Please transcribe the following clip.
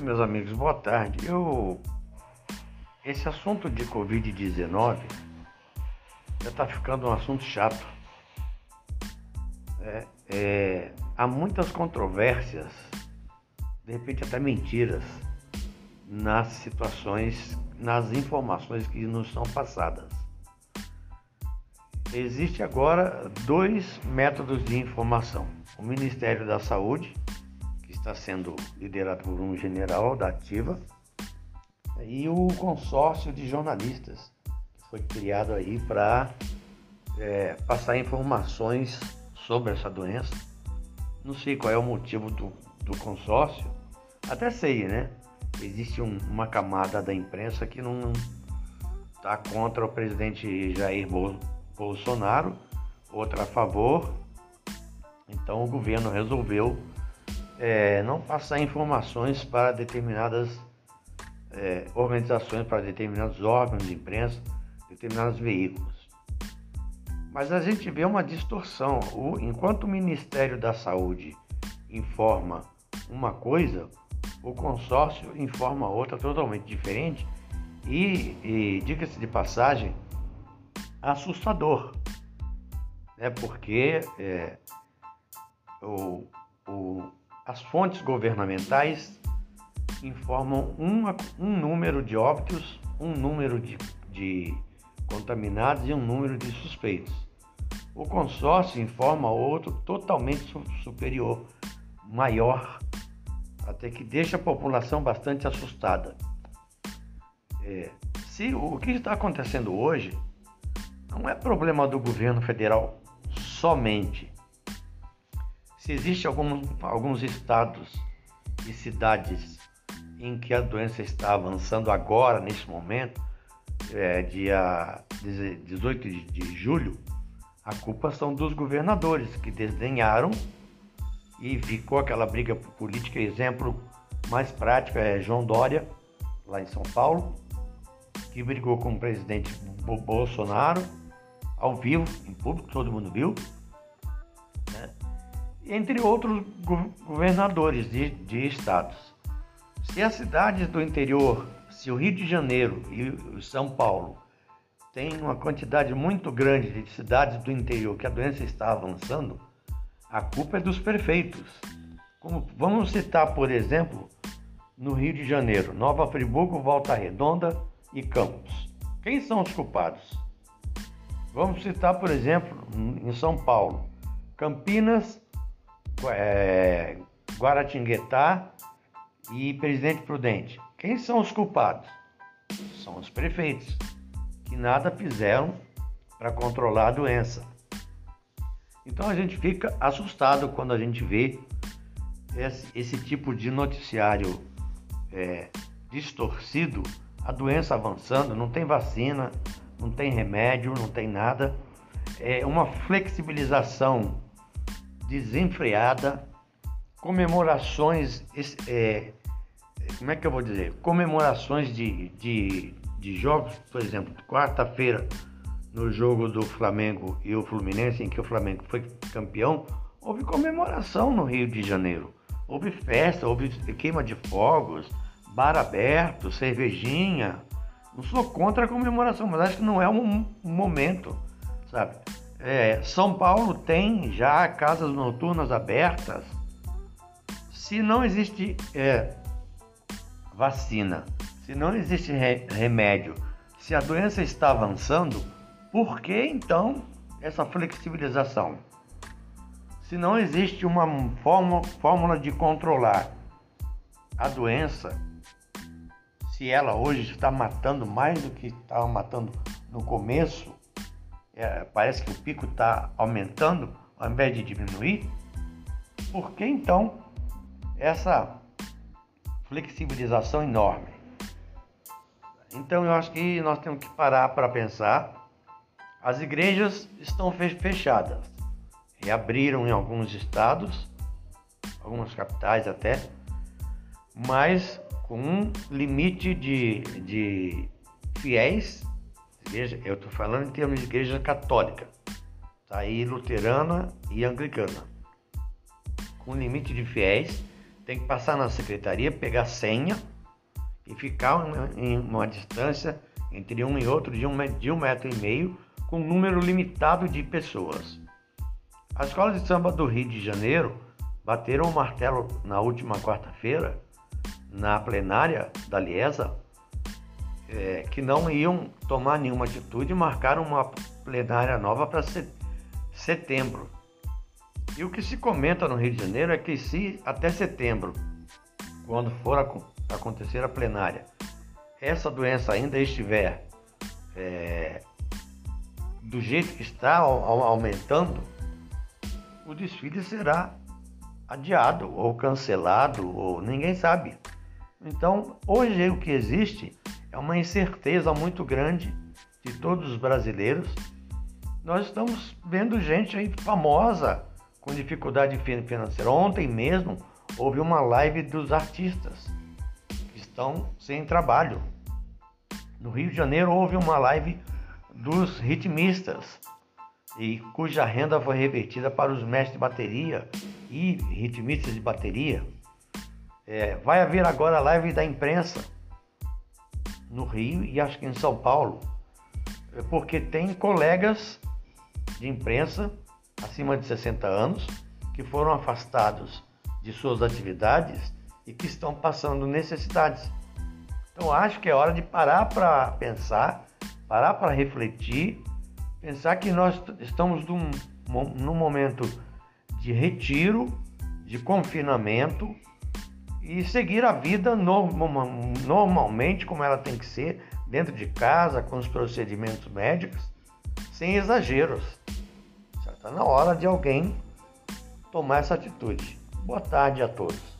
tarde, meus amigos. Boa tarde. Eu esse assunto de COVID-19 já está ficando um assunto chato. É, é, há muitas controvérsias, de repente até mentiras, nas situações, nas informações que nos são passadas. Existe agora dois métodos de informação: o Ministério da Saúde, está sendo liderado por um general da Ativa e o consórcio de jornalistas, que foi criado aí para é, passar informações sobre essa doença. Não sei qual é o motivo do, do consórcio, até sei, né? Existe um, uma camada da imprensa que não está contra o presidente Jair Bolsonaro, outra a favor. Então o governo resolveu é, não passar informações para determinadas é, organizações, para determinados órgãos de imprensa, determinados veículos. Mas a gente vê uma distorção. O, enquanto o Ministério da Saúde informa uma coisa, o consórcio informa outra totalmente diferente e, e diga-se de passagem, assustador, né? porque é, o, o, as fontes governamentais informam um, um número de óbitos, um número de, de contaminados e um número de suspeitos. O consórcio informa outro totalmente superior, maior, até que deixa a população bastante assustada. É, se o que está acontecendo hoje não é problema do governo federal somente. Se existe alguns estados e cidades em que a doença está avançando agora, nesse momento, é, dia 18 de julho, a culpa são dos governadores que desdenharam e ficou aquela briga política. Exemplo mais prático é João Dória, lá em São Paulo, que brigou com o presidente Bolsonaro, ao vivo, em público, todo mundo viu? Entre outros governadores de, de estados. Se as cidades do interior, se o Rio de Janeiro e São Paulo têm uma quantidade muito grande de cidades do interior que a doença está avançando, a culpa é dos prefeitos. Como, vamos citar, por exemplo, no Rio de Janeiro, Nova Friburgo, Volta Redonda e Campos. Quem são os culpados? Vamos citar, por exemplo, em São Paulo, Campinas, é, Guaratinguetá e Presidente Prudente. Quem são os culpados? São os prefeitos, que nada fizeram para controlar a doença. Então a gente fica assustado quando a gente vê esse, esse tipo de noticiário é, distorcido, a doença avançando, não tem vacina, não tem remédio, não tem nada. É uma flexibilização desenfreada, comemorações é, como é que eu vou dizer? Comemorações de, de, de jogos, por exemplo, quarta-feira, no jogo do Flamengo e o Fluminense, em que o Flamengo foi campeão, houve comemoração no Rio de Janeiro. Houve festa, houve queima de fogos, bar aberto, cervejinha. Não sou contra a comemoração, mas acho que não é um, um momento, sabe? É, São Paulo tem já casas noturnas abertas. Se não existe é, vacina, se não existe re remédio, se a doença está avançando, por que então essa flexibilização? Se não existe uma fórmula de controlar a doença, se ela hoje está matando mais do que estava matando no começo, é, parece que o pico está aumentando ao invés de diminuir, por que então essa flexibilização enorme. Então eu acho que nós temos que parar para pensar. As igrejas estão fechadas, reabriram em alguns estados, algumas capitais até, mas com um limite de, de fiéis. Eu estou falando em termos de igreja católica, tá aí luterana e anglicana, com limite de fiéis tem que passar na secretaria, pegar senha e ficar em uma distância entre um e outro de um, de um metro e meio, com um número limitado de pessoas. As escolas de samba do Rio de Janeiro bateram o martelo na última quarta-feira, na plenária da Liesa, é, que não iam tomar nenhuma atitude e marcaram uma plenária nova para setembro. E o que se comenta no Rio de Janeiro é que se até setembro, quando for acontecer a plenária, essa doença ainda estiver é, do jeito que está aumentando, o desfile será adiado ou cancelado ou ninguém sabe. Então, hoje o que existe é uma incerteza muito grande de todos os brasileiros. Nós estamos vendo gente aí famosa com dificuldade financeira. Ontem mesmo houve uma live dos artistas que estão sem trabalho. No Rio de Janeiro houve uma live dos ritmistas e cuja renda foi revertida para os mestres de bateria e ritmistas de bateria. É, vai haver agora a live da imprensa no Rio e acho que em São Paulo, é porque tem colegas de imprensa acima de 60 anos que foram afastados de suas atividades e que estão passando necessidades. Então acho que é hora de parar para pensar, parar para refletir, pensar que nós estamos num, num momento de retiro, de confinamento e seguir a vida normalmente como ela tem que ser, dentro de casa, com os procedimentos médicos, sem exageros. Está na hora de alguém tomar essa atitude. Boa tarde a todos.